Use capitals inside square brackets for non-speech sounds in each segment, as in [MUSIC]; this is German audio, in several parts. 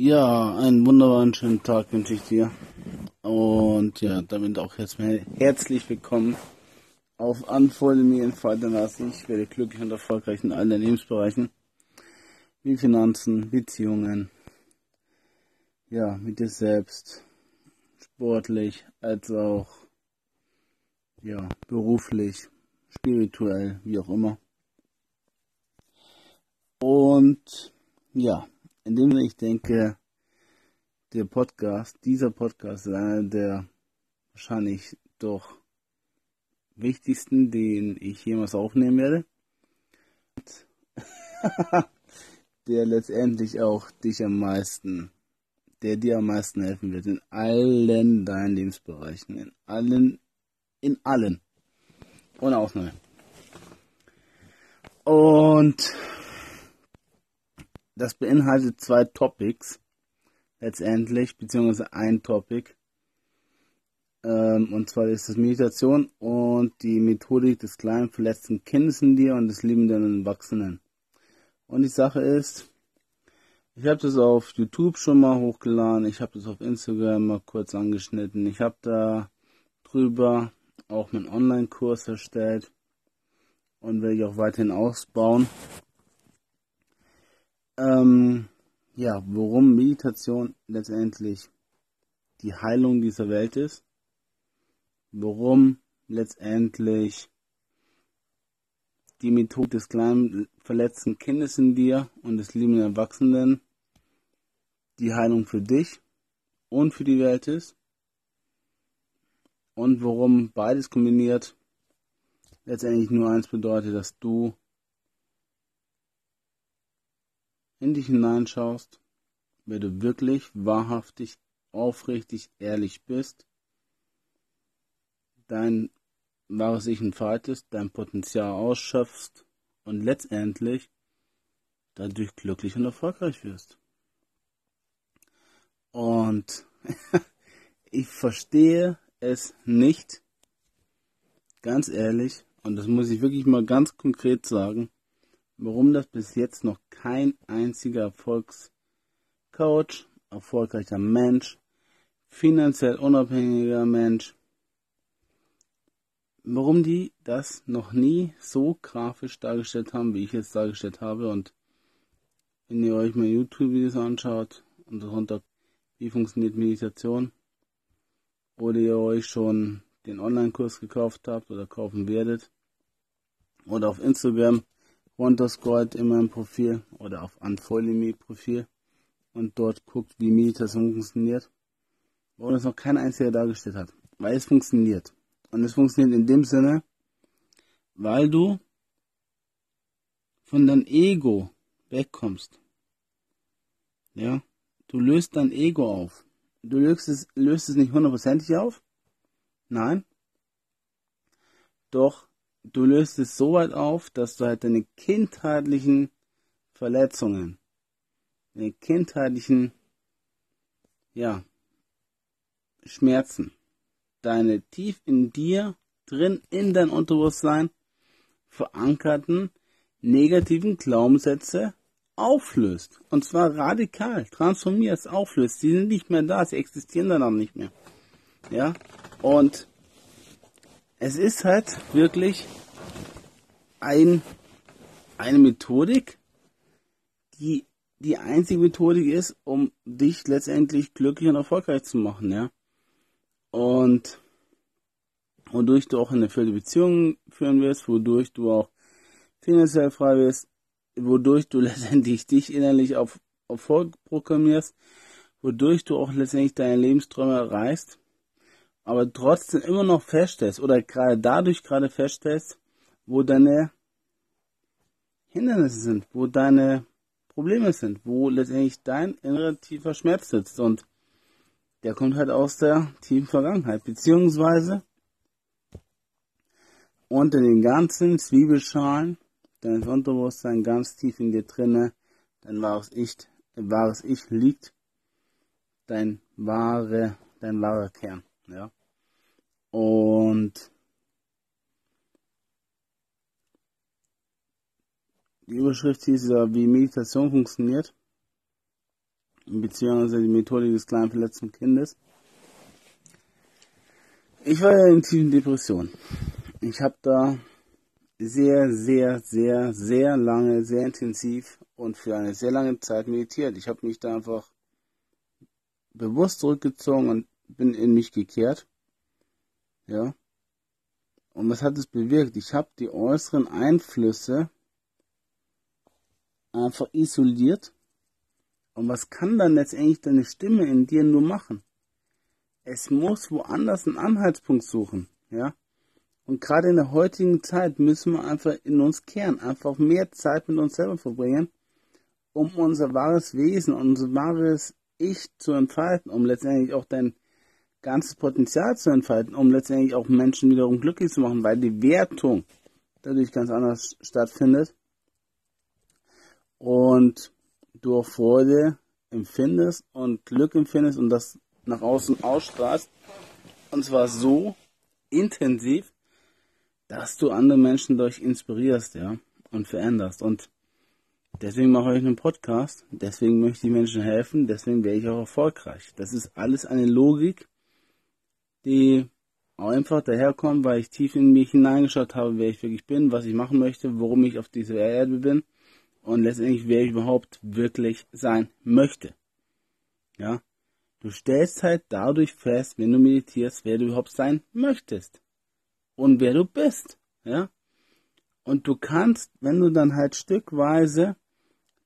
Ja, einen wunderbaren schönen Tag wünsche ich dir. Und ja, damit auch jetzt mal herzlich willkommen auf Unfold Me in Vaterlass. Ich werde glücklich und erfolgreich in allen Lebensbereichen, wie Finanzen, Beziehungen, ja, mit dir selbst, sportlich, als auch, ja, beruflich, spirituell, wie auch immer. Und ja, in dem ich denke, der Podcast, dieser Podcast ist einer der wahrscheinlich doch wichtigsten, den ich jemals aufnehmen werde. [LAUGHS] der letztendlich auch dich am meisten, der dir am meisten helfen wird in allen deinen Lebensbereichen, in allen, in allen, ohne Ausnahme. Und das beinhaltet zwei Topics letztendlich, beziehungsweise ein Topic. Ähm, und zwar ist das Meditation und die Methodik des kleinen verletzten Kindes in dir und des liebenden Erwachsenen. Und die Sache ist, ich habe das auf YouTube schon mal hochgeladen, ich habe das auf Instagram mal kurz angeschnitten, ich habe da drüber auch meinen Online-Kurs erstellt und werde ich auch weiterhin ausbauen ähm, ja, worum Meditation letztendlich die Heilung dieser Welt ist, worum letztendlich die Methode des kleinen verletzten Kindes in dir und des liebenden Erwachsenen die Heilung für dich und für die Welt ist. Und worum beides kombiniert letztendlich nur eins bedeutet, dass du in dich hineinschaust, wer du wirklich, wahrhaftig, aufrichtig, ehrlich bist, dein wahres Ich entfaltest, dein Potenzial ausschöpfst und letztendlich dadurch glücklich und erfolgreich wirst. Und [LAUGHS] ich verstehe es nicht, ganz ehrlich, und das muss ich wirklich mal ganz konkret sagen, warum das bis jetzt noch kein einziger Erfolgscoach, erfolgreicher Mensch, finanziell unabhängiger Mensch, warum die das noch nie so grafisch dargestellt haben, wie ich es dargestellt habe. Und wenn ihr euch mal YouTube-Videos anschaut und darunter, wie funktioniert Meditation, oder ihr euch schon den Online-Kurs gekauft habt oder kaufen werdet, oder auf Instagram runterscrollt in meinem Profil oder auf Unfollow Profil und dort guckt, wie Meditation funktioniert, wo es noch kein einziger dargestellt hat. Weil es funktioniert. Und es funktioniert in dem Sinne, weil du von deinem Ego wegkommst. Ja, du löst dein Ego auf. Du löst es, löst es nicht hundertprozentig auf. Nein. Doch du löst es so weit auf, dass du halt deine kindheitlichen Verletzungen, deine kindheitlichen, ja, Schmerzen, deine tief in dir drin, in dein Unterbewusstsein verankerten negativen Glaubenssätze auflöst. Und zwar radikal, transformierst, auflöst. Sie sind nicht mehr da, sie existieren dann auch nicht mehr. Ja, und es ist halt wirklich ein, eine Methodik, die die einzige Methodik ist, um dich letztendlich glücklich und erfolgreich zu machen, ja. Und wodurch du auch eine erfüllte Beziehung führen wirst, wodurch du auch finanziell frei wirst, wodurch du [LAUGHS] letztendlich dich innerlich auf Erfolg programmierst, wodurch du auch letztendlich deine Lebensträume erreichst aber trotzdem immer noch feststellst oder gerade dadurch gerade feststellst, wo deine Hindernisse sind, wo deine Probleme sind, wo letztendlich dein innerer tiefer Schmerz sitzt und der kommt halt aus der tiefen Vergangenheit, beziehungsweise unter den ganzen Zwiebelschalen deines Unterbewusstseins ganz tief in dir drinne, dein wahres Ich, wahres Ich liegt, dein wahre, dein wahrer Kern, ja. Und die Überschrift hieß ja, wie Meditation funktioniert. beziehungsweise die Methodik des kleinen verletzten Kindes. Ich war ja in tiefen Depression. Ich habe da sehr, sehr, sehr, sehr lange, sehr intensiv und für eine sehr lange Zeit meditiert. Ich habe mich da einfach bewusst zurückgezogen und bin in mich gekehrt. Ja. Und was hat es bewirkt? Ich habe die äußeren Einflüsse einfach isoliert. Und was kann dann letztendlich deine Stimme in dir nur machen? Es muss woanders einen Anhaltspunkt suchen, ja. Und gerade in der heutigen Zeit müssen wir einfach in uns kehren, einfach mehr Zeit mit uns selber verbringen, um unser wahres Wesen, unser wahres Ich zu entfalten, um letztendlich auch dein ganzes Potenzial zu entfalten, um letztendlich auch Menschen wiederum glücklich zu machen, weil die Wertung dadurch ganz anders stattfindet und du auch Freude empfindest und Glück empfindest und das nach außen ausstrahlst. Und zwar so intensiv, dass du andere Menschen durch inspirierst, ja, und veränderst. Und deswegen mache ich einen Podcast, deswegen möchte ich Menschen helfen, deswegen werde ich auch erfolgreich. Das ist alles eine Logik, die einfach daherkommt, weil ich tief in mich hineingeschaut habe, wer ich wirklich bin, was ich machen möchte, warum ich auf dieser Erde bin und letztendlich, wer ich überhaupt wirklich sein möchte. Ja, du stellst halt dadurch fest, wenn du meditierst, wer du überhaupt sein möchtest und wer du bist. Ja, und du kannst, wenn du dann halt stückweise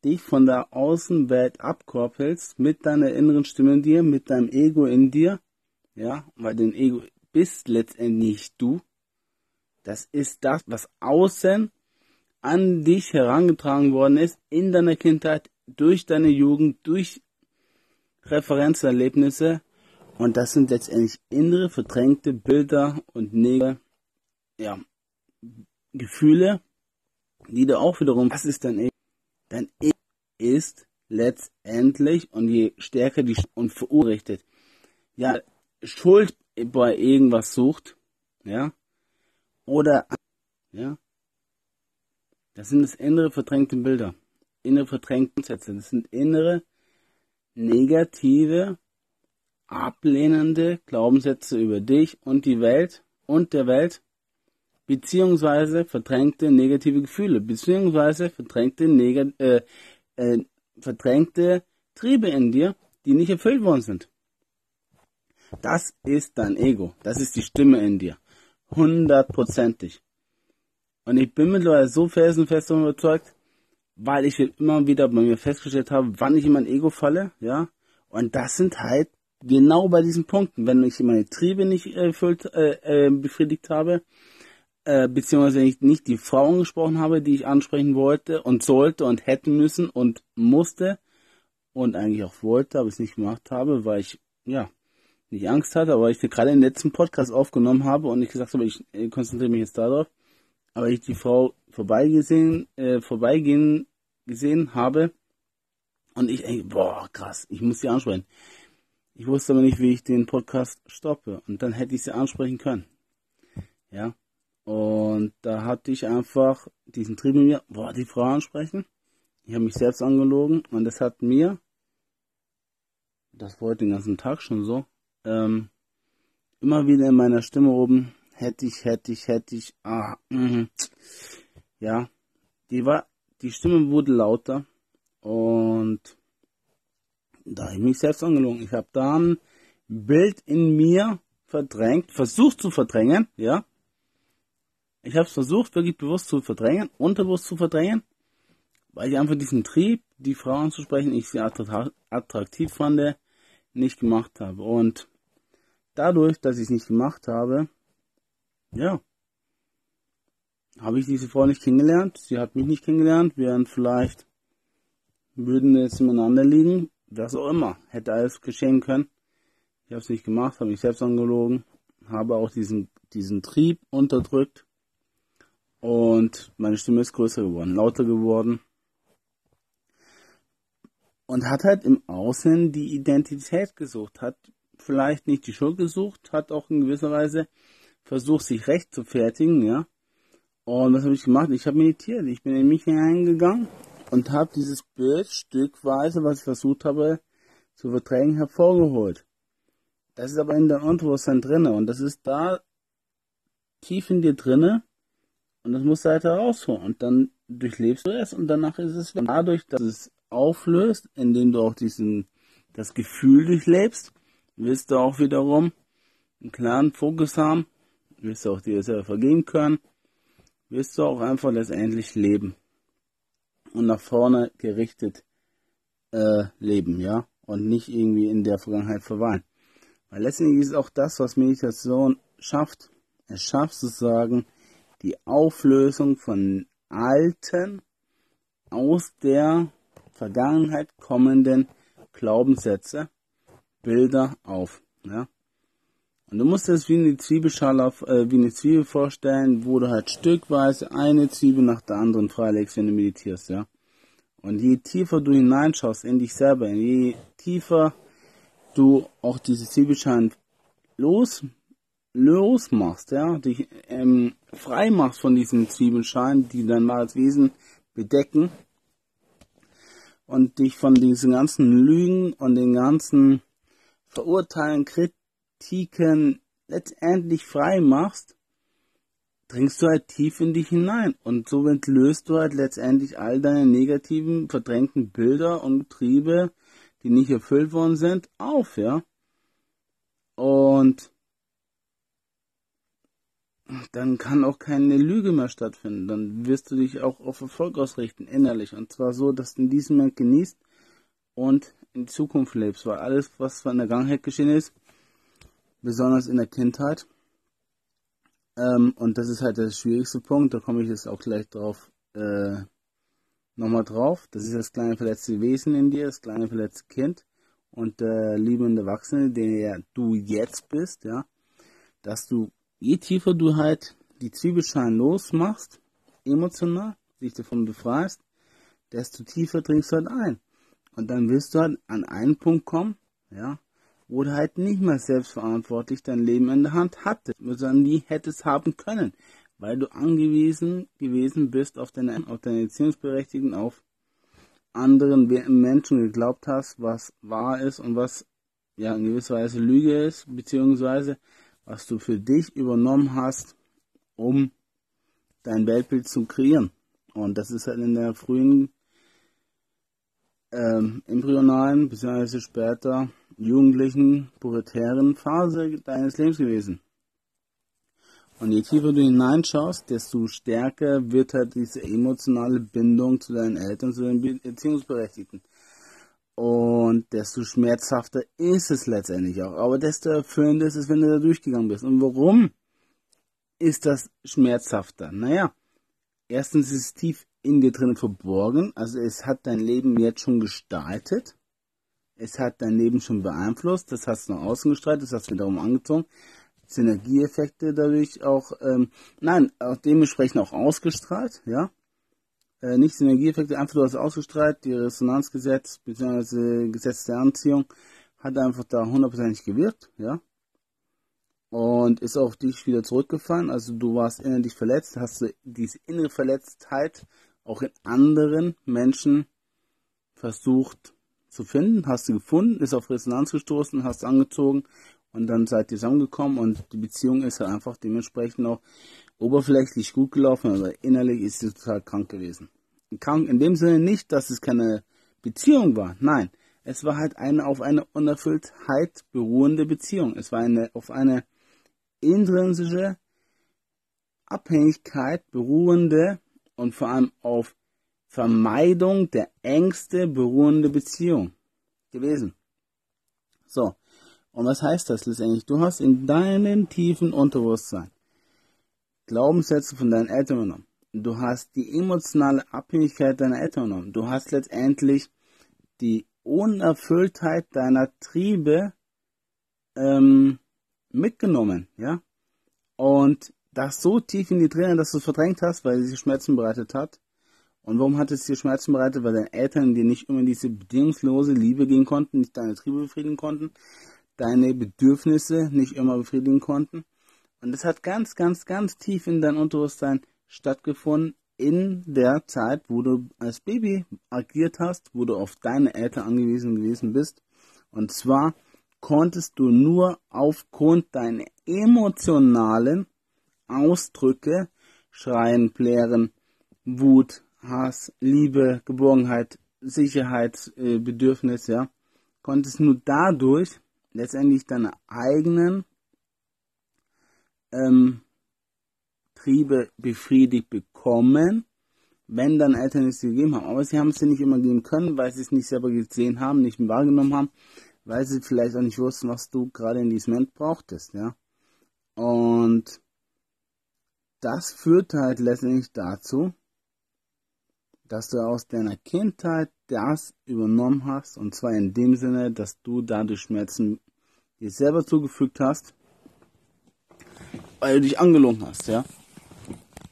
dich von der Außenwelt abkoppelst mit deiner inneren Stimme in dir, mit deinem Ego in dir, ja, weil dein Ego bist letztendlich du. Das ist das, was außen an dich herangetragen worden ist, in deiner Kindheit, durch deine Jugend, durch Referenzerlebnisse. Und das sind letztendlich innere, verdrängte Bilder und negative ja, Gefühle, die du auch wiederum, was ist dein Ego? Dein Ego ist letztendlich, und je stärker die und verurrichtet, ja, Schuld bei irgendwas sucht, ja, oder, ja, das sind das innere verdrängte Bilder, innere verdrängte Sätze, das sind innere negative, ablehnende Glaubenssätze über dich und die Welt und der Welt, beziehungsweise verdrängte negative Gefühle, beziehungsweise verdrängte, neg äh, äh, verdrängte Triebe in dir, die nicht erfüllt worden sind. Das ist dein Ego. Das ist die Stimme in dir. Hundertprozentig. Und ich bin mittlerweile so felsenfest davon überzeugt, weil ich immer wieder bei mir festgestellt habe, wann ich in mein Ego falle, ja. Und das sind halt genau bei diesen Punkten, wenn ich meine Triebe nicht erfüllt, äh, äh, befriedigt habe, äh, beziehungsweise wenn ich nicht die Frauen gesprochen habe, die ich ansprechen wollte und sollte und hätten müssen und musste und eigentlich auch wollte, aber es nicht gemacht habe, weil ich, ja, nicht Angst hatte, aber ich gerade den letzten Podcast aufgenommen habe und ich gesagt habe, ich äh, konzentriere mich jetzt darauf, aber ich die Frau vorbeigesehen, äh, vorbeigehen gesehen habe und ich, ey, boah, krass, ich muss sie ansprechen. Ich wusste aber nicht, wie ich den Podcast stoppe und dann hätte ich sie ansprechen können. Ja. Und da hatte ich einfach diesen Trieb in mir, boah, die Frau ansprechen. Ich habe mich selbst angelogen und das hat mir, das war den ganzen Tag schon so, ähm, immer wieder in meiner Stimme oben, hätte ich, hätte ich, hätte ich, ah, mh. ja, die war, die Stimme wurde lauter und da habe ich mich selbst angelogen. Ich habe da ein Bild in mir verdrängt, versucht zu verdrängen, ja. Ich habe es versucht, wirklich bewusst zu verdrängen, unterbewusst zu verdrängen, weil ich einfach diesen Trieb, die Frau anzusprechen, ich sie attraktiv fand, nicht gemacht habe. Und dadurch, dass ich es nicht gemacht habe, ja, habe ich diese Frau nicht kennengelernt. Sie hat mich nicht kennengelernt. Während vielleicht würden wir jetzt miteinander liegen. Was auch immer. Hätte alles geschehen können. Ich habe es nicht gemacht, habe mich selbst angelogen, habe auch diesen, diesen Trieb unterdrückt. Und meine Stimme ist größer geworden, lauter geworden. Und hat halt im Außen die Identität gesucht, hat vielleicht nicht die Schuld gesucht, hat auch in gewisser Weise versucht, sich recht zu fertigen, ja. Und was habe ich gemacht? Ich habe meditiert. Ich bin in mich hineingegangen und habe dieses Bild stückweise, was ich versucht habe, zu verdrängen hervorgeholt. Das ist aber in deinem Unterbewusstsein drinne und das ist da tief in dir drinne und das musst du halt herausholen und dann durchlebst du es und danach ist es dadurch, dass es auflöst, indem du auch diesen das Gefühl durchlebst, wirst du auch wiederum einen klaren Fokus haben, wirst du auch dir selber vergeben können, wirst du auch einfach letztendlich leben. Und nach vorne gerichtet äh, leben, ja, und nicht irgendwie in der Vergangenheit verweilen. Weil letztendlich ist auch das, was Meditation schafft. Es schafft sozusagen die Auflösung von alten, aus der Vergangenheit kommenden Glaubenssätze, Bilder auf. Ja? Und du musst es wie eine Zwiebelschale, auf, äh, wie eine Zwiebel vorstellen, wo du halt stückweise eine Zwiebel nach der anderen freilegst, wenn du meditierst, ja. Und je tiefer du hineinschaust in dich selber, je tiefer du auch diese Zwiebelschalen los, losmachst, ja, dich ähm, frei machst von diesen Zwiebelschalen, die dein wahres Wesen bedecken und dich von diesen ganzen Lügen und den ganzen Verurteilen, Kritiken letztendlich frei machst, dringst du halt tief in dich hinein und somit löst du halt letztendlich all deine negativen, verdrängten Bilder und Triebe, die nicht erfüllt worden sind, auf, ja. Und dann kann auch keine Lüge mehr stattfinden. Dann wirst du dich auch auf Erfolg ausrichten, innerlich. Und zwar so, dass du in diesem Moment genießt und in die Zukunft lebst. Weil alles, was in der Vergangenheit geschehen ist, besonders in der Kindheit, ähm, und das ist halt der schwierigste Punkt, da komme ich jetzt auch gleich drauf, äh, nochmal drauf. Das ist das kleine verletzte Wesen in dir, das kleine verletzte Kind und der liebende Erwachsene, der du jetzt bist, ja, dass du, je tiefer du halt die Zwiebelschalen losmachst, emotional, dich davon befreist, desto tiefer dringst du halt ein. Und dann wirst du halt an einen Punkt kommen, ja, wo du halt nicht mehr selbstverantwortlich dein Leben in der Hand hattest, sondern nie hättest haben können, weil du angewiesen gewesen bist auf deine, auf deine Erziehungsberechtigten, auf anderen Menschen geglaubt hast, was wahr ist und was ja in gewisser Weise Lüge ist, beziehungsweise was du für dich übernommen hast, um dein Weltbild zu kreieren. Und das ist halt in der frühen ähm, embryonalen, beziehungsweise später jugendlichen, pubertären Phase deines Lebens gewesen. Und je tiefer du hineinschaust, desto stärker wird halt diese emotionale Bindung zu deinen Eltern, zu den Erziehungsberechtigten. Und desto schmerzhafter ist es letztendlich auch. Aber desto erfüllender ist es, wenn du da durchgegangen bist. Und warum ist das schmerzhafter? Naja, erstens ist es tief in dir drin verborgen. Also es hat dein Leben jetzt schon gestaltet. Es hat dein Leben schon beeinflusst. Das hast du nach außen gestrahlt. Das hast du wiederum angezogen. Synergieeffekte dadurch auch, ähm, nein, auch dementsprechend auch ausgestrahlt, ja. Äh, nicht Synergieeffekte, einfach du hast ausgestrahlt, die Resonanzgesetz bzw. Gesetz der Anziehung hat einfach da hundertprozentig gewirkt, ja. Und ist auf dich wieder zurückgefallen, also du warst innerlich verletzt, hast du diese innere Verletztheit auch in anderen Menschen versucht zu finden, hast du gefunden, ist auf Resonanz gestoßen, hast angezogen und dann seid ihr zusammengekommen und die Beziehung ist halt einfach dementsprechend auch oberflächlich gut gelaufen, aber innerlich ist sie total krank gewesen. Krank in dem Sinne nicht, dass es keine Beziehung war, nein, es war halt eine auf eine Unerfülltheit beruhende Beziehung. Es war eine auf eine intrinsische Abhängigkeit beruhende und vor allem auf Vermeidung der Ängste beruhende Beziehung gewesen. So, und was heißt das letztendlich? Du hast in deinem tiefen Unterbewusstsein Glaubenssätze von deinen Eltern genommen. Du hast die emotionale Abhängigkeit deiner Eltern genommen. Du hast letztendlich die Unerfülltheit deiner Triebe ähm, mitgenommen, ja. Und das so tief in die Tränen, dass du es verdrängt hast, weil sie Schmerzen bereitet hat. Und warum hat es dir Schmerzen bereitet? Weil deine Eltern dir nicht immer diese bedingungslose Liebe geben konnten, nicht deine Triebe befriedigen konnten, deine Bedürfnisse nicht immer befriedigen konnten. Und das hat ganz, ganz, ganz tief in dein Unterbewusstsein stattgefunden in der Zeit, wo du als Baby agiert hast, wo du auf deine Eltern angewiesen gewesen bist, Und zwar konntest du nur aufgrund deiner emotionalen Ausdrücke, Schreien, Plären, Wut, Hass, Liebe, Geborgenheit, Sicherheitsbedürfnis, ja, konntest nur dadurch letztendlich deine eigenen ähm, Triebe befriedigt bekommen, wenn dann Eltern es gegeben haben. Aber sie haben es dir nicht immer geben können, weil sie es nicht selber gesehen haben, nicht wahrgenommen haben, weil sie vielleicht auch nicht wussten, was du gerade in diesem Moment brauchtest, ja. Und das führt halt letztendlich dazu, dass du aus deiner Kindheit das übernommen hast, und zwar in dem Sinne, dass du dadurch Schmerzen dir selber zugefügt hast, weil du dich angelogen hast, ja.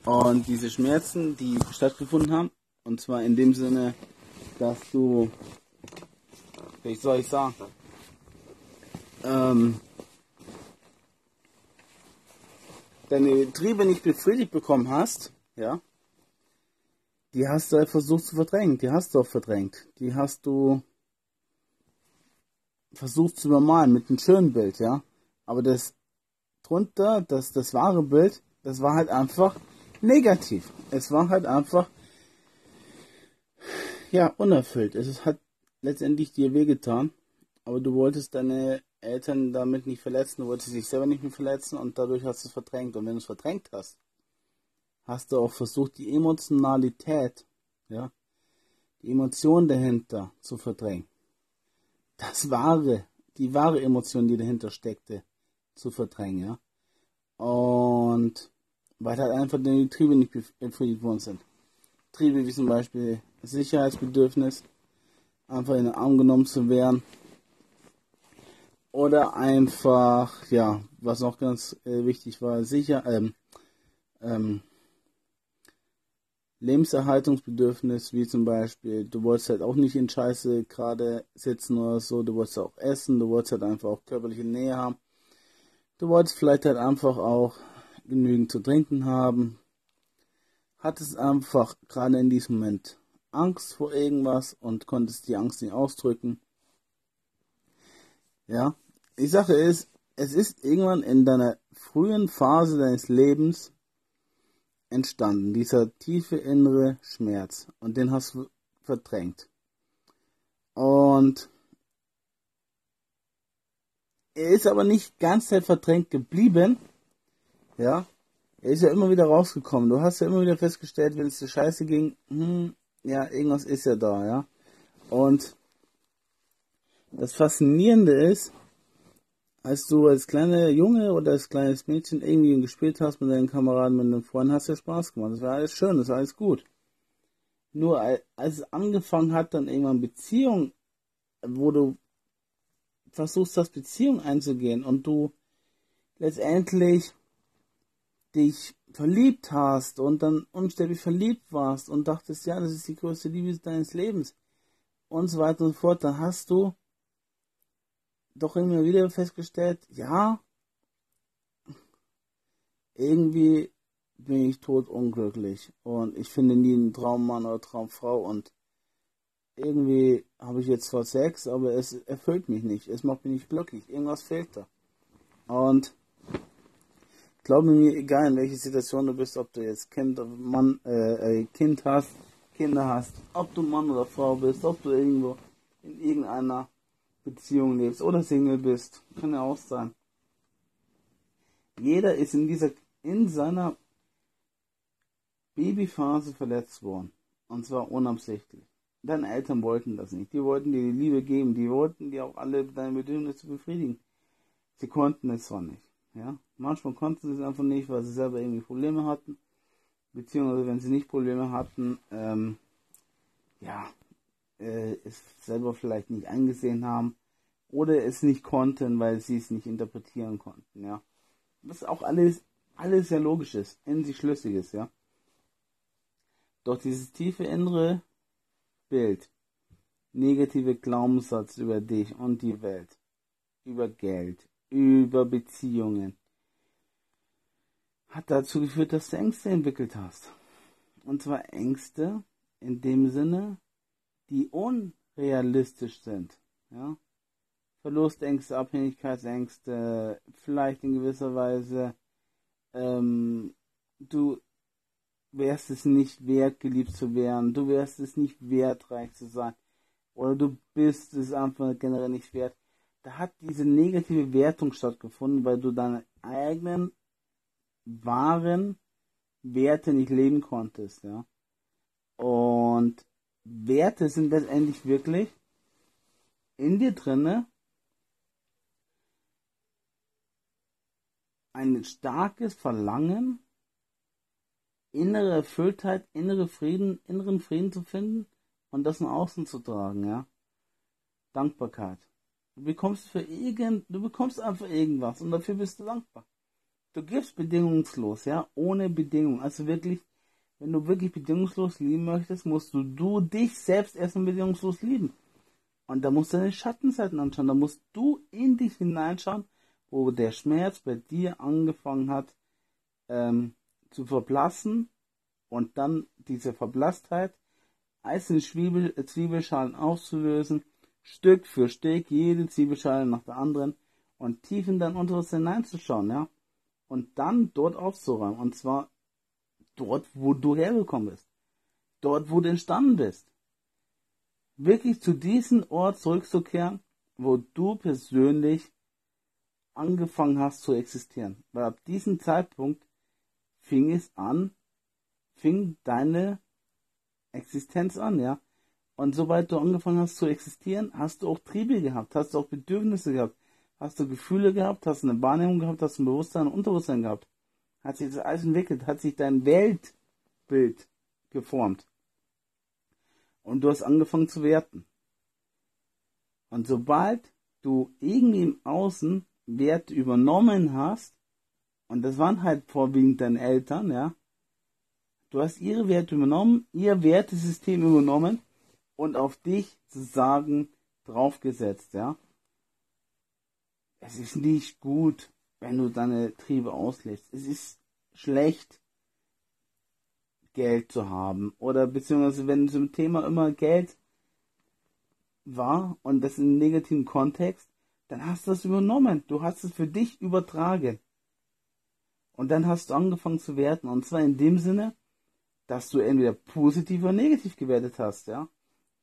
Und diese Schmerzen, die stattgefunden haben, und zwar in dem Sinne, dass du, wie soll ich sagen, ähm, deine Triebe nicht befriedigt bekommen hast, ja, die hast du versucht zu verdrängen, die hast du auch verdrängt, die hast du versucht zu übermalen mit einem schönen Bild, ja, aber das drunter, das, das wahre Bild, das war halt einfach negativ. Es war halt einfach, ja, unerfüllt. Es hat letztendlich dir wehgetan, aber du wolltest deine Eltern damit nicht verletzen, du wolltest dich selber nicht mehr verletzen und dadurch hast du es verdrängt. Und wenn du es verdrängt hast, hast du auch versucht, die Emotionalität, ja, die Emotion dahinter zu verdrängen. Das wahre, die wahre Emotion, die dahinter steckte, zu verdrängen, ja. Und weil halt einfach die Triebe nicht befriedigt worden sind. Triebe wie zum Beispiel Sicherheitsbedürfnis, einfach in den Arm genommen zu werden. Oder einfach, ja, was noch ganz äh, wichtig war, sicher, ähm, ähm, Lebenserhaltungsbedürfnis, wie zum Beispiel, du wolltest halt auch nicht in Scheiße gerade sitzen oder so, du wolltest auch essen, du wolltest halt einfach auch körperliche Nähe haben. Du wolltest vielleicht halt einfach auch genügend zu trinken haben, hattest einfach gerade in diesem Moment Angst vor irgendwas und konntest die Angst nicht ausdrücken. Ja, die Sache ist, es ist irgendwann in deiner frühen Phase deines Lebens entstanden, dieser tiefe innere Schmerz und den hast du verdrängt. Und er ist aber nicht ganz Zeit verdrängt geblieben, ja, er ist ja immer wieder rausgekommen. Du hast ja immer wieder festgestellt, wenn es dir scheiße ging, hm, ja, irgendwas ist ja da, ja. Und das Faszinierende ist, als du als kleiner Junge oder als kleines Mädchen irgendwie gespielt hast mit deinen Kameraden, mit deinen Freunden, hast du ja Spaß gemacht. Das war alles schön, das war alles gut. Nur als es angefangen hat, dann irgendwann Beziehung, wo du versuchst, das Beziehung einzugehen und du letztendlich dich verliebt hast und dann unsterblich verliebt warst und dachtest, ja, das ist die größte Liebe deines Lebens und so weiter und so fort, dann hast du doch immer wieder festgestellt, ja, irgendwie bin ich tot unglücklich und ich finde nie einen Traummann oder Traumfrau. Und irgendwie habe ich jetzt zwar Sex, aber es erfüllt mich nicht, es macht mich nicht glücklich, irgendwas fehlt da. Und glaube mir, egal in welcher Situation du bist, ob du jetzt Kind, Mann, äh, äh, Kind hast, Kinder hast, ob du Mann oder Frau bist, ob du irgendwo in irgendeiner Beziehung lebst oder Single bist, kann ja auch sein. Jeder ist in dieser, in seiner Babyphase verletzt worden. Und zwar unabsichtlich. Deine Eltern wollten das nicht. Die wollten dir die Liebe geben. Die wollten dir auch alle deine Bedürfnisse befriedigen. Sie konnten es zwar nicht. Ja, manchmal konnten sie es einfach nicht, weil sie selber irgendwie Probleme hatten, beziehungsweise wenn sie nicht Probleme hatten, ähm, ja, äh, es selber vielleicht nicht eingesehen haben oder es nicht konnten, weil sie es nicht interpretieren konnten, ja. Was auch alles, alles sehr logisch ist, in sich schlüssig ist, ja. Doch dieses tiefe innere Bild, negative Glaubenssatz über dich und die Welt, über Geld, über Beziehungen hat dazu geführt, dass du Ängste entwickelt hast. Und zwar Ängste in dem Sinne, die unrealistisch sind. Ja? Verlustängste, Abhängigkeitsängste, vielleicht in gewisser Weise, ähm, du wärst es nicht wert, geliebt zu werden, du wärst es nicht wert, reich zu sein, oder du bist es einfach generell nicht wert. Da hat diese negative Wertung stattgefunden, weil du deine eigenen wahren Werte nicht leben konntest, ja. Und Werte sind letztendlich wirklich in dir drinne ein starkes Verlangen, innere Erfülltheit, innere Frieden, inneren Frieden zu finden und das nach außen zu tragen, ja. Dankbarkeit. Du bekommst für irgend, du bekommst einfach irgendwas und dafür bist du dankbar. Du gibst bedingungslos, ja, ohne Bedingung. Also wirklich, wenn du wirklich bedingungslos lieben möchtest, musst du, du dich selbst erstmal bedingungslos lieben. Und da musst du deine Schattenseiten anschauen. Da musst du in dich hineinschauen, wo der Schmerz bei dir angefangen hat ähm, zu verblassen und dann diese Verblasstheit einzelne Zwiebel, Zwiebelschalen auszulösen, Stück für Stück, jede Zwiebelschale nach der anderen und tief in dein Unteres hineinzuschauen, ja. Und dann dort aufzuräumen. Und zwar dort, wo du hergekommen bist. Dort, wo du entstanden bist. Wirklich zu diesem Ort zurückzukehren, wo du persönlich angefangen hast zu existieren. Weil ab diesem Zeitpunkt fing es an, fing deine Existenz an, ja. Und sobald du angefangen hast zu existieren, hast du auch Triebe gehabt, hast du auch Bedürfnisse gehabt, hast du Gefühle gehabt, hast eine Wahrnehmung gehabt, hast ein Bewusstsein und Unterbewusstsein gehabt. Hat sich das alles entwickelt, hat sich dein Weltbild geformt. Und du hast angefangen zu werten. Und sobald du irgendwie im Außen Wert übernommen hast, und das waren halt vorwiegend deine Eltern, ja, du hast ihre Werte übernommen, ihr Wertesystem übernommen und auf dich zu sagen draufgesetzt, ja. Es ist nicht gut, wenn du deine Triebe auslässt. Es ist schlecht, Geld zu haben. Oder beziehungsweise wenn zum Thema immer Geld war und das in einem negativen Kontext, dann hast du das übernommen. Du hast es für dich übertragen. Und dann hast du angefangen zu werten. Und zwar in dem Sinne, dass du entweder positiv oder negativ gewertet hast, ja.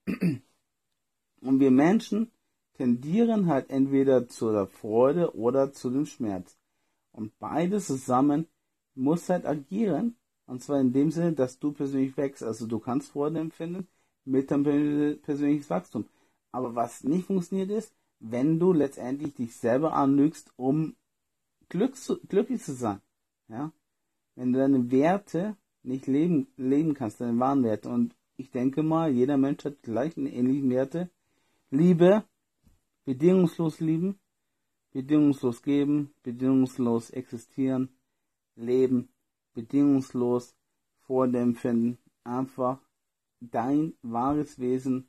[CLEARS THROAT] Und wir Menschen tendieren halt entweder zu der Freude oder zu dem Schmerz. Und beides zusammen muss halt agieren. Und zwar in dem Sinne, dass du persönlich wächst. Also du kannst Freude empfinden mit deinem persönliches Wachstum. Aber was nicht funktioniert ist, wenn du letztendlich dich selber anlügst, um Glück zu, glücklich zu sein. Ja? Wenn du deine Werte nicht leben, leben kannst, deine wahren Werte. Und ich denke mal, jeder Mensch hat gleich eine ähnlichen Werte. Liebe, bedingungslos lieben, bedingungslos geben, bedingungslos existieren, leben, bedingungslos vor dem Finden, einfach dein wahres Wesen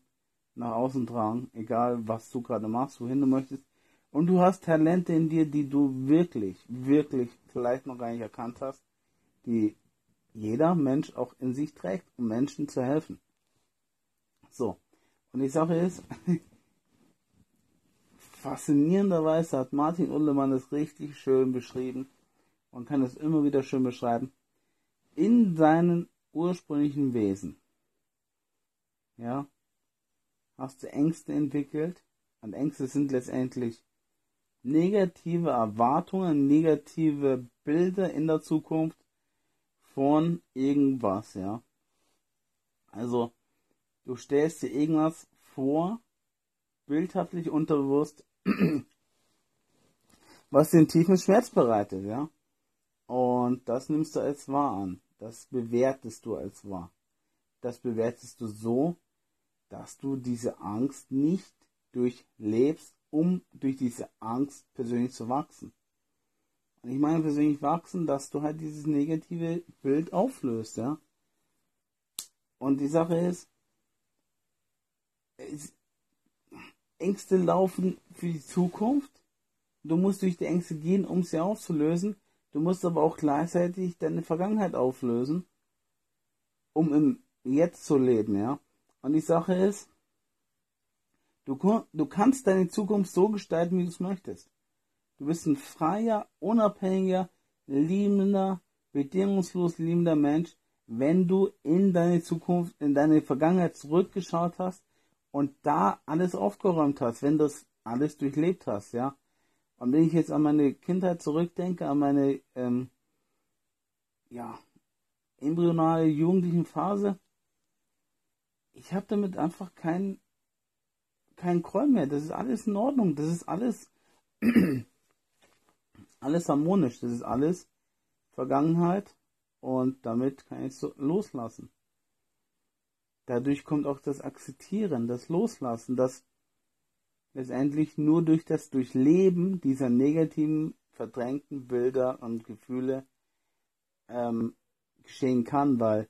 nach außen tragen, egal was du gerade machst, wohin du möchtest. Und du hast Talente in dir, die du wirklich, wirklich vielleicht noch gar nicht erkannt hast, die jeder Mensch auch in sich trägt, um Menschen zu helfen. So. Und die Sache ist, [LAUGHS] faszinierenderweise hat Martin Ullemann es richtig schön beschrieben. Man kann es immer wieder schön beschreiben. In seinen ursprünglichen Wesen. Ja, hast du Ängste entwickelt. Und Ängste sind letztendlich negative Erwartungen, negative Bilder in der Zukunft von irgendwas, ja. Also, du stellst dir irgendwas vor, bildhaftlich unterbewusst, [CLEARS THROAT] was den tiefen Schmerz bereitet, ja. Und das nimmst du als wahr an. Das bewertest du als wahr. Das bewertest du so, dass du diese Angst nicht durchlebst, um durch diese Angst persönlich zu wachsen. Und ich meine persönlich wachsen, dass du halt dieses negative Bild auflöst, ja. Und die Sache ist, Ängste laufen für die Zukunft. Du musst durch die Ängste gehen, um sie aufzulösen. Du musst aber auch gleichzeitig deine Vergangenheit auflösen, um im Jetzt zu leben, ja. Und die Sache ist, Du, du kannst deine Zukunft so gestalten, wie du es möchtest. Du bist ein freier, unabhängiger, liebender, bedingungslos liebender Mensch, wenn du in deine Zukunft, in deine Vergangenheit zurückgeschaut hast und da alles aufgeräumt hast, wenn das alles durchlebt hast, ja. Und wenn ich jetzt an meine Kindheit zurückdenke, an meine, ähm, ja, embryonale jugendlichen Phase, ich habe damit einfach keinen kein Groll mehr. Das ist alles in Ordnung. Das ist alles [CLEARS THROAT] alles harmonisch. Das ist alles Vergangenheit und damit kann ich es so loslassen. Dadurch kommt auch das Akzeptieren, das Loslassen, das letztendlich nur durch das Durchleben dieser negativen, verdrängten Bilder und Gefühle ähm, geschehen kann, weil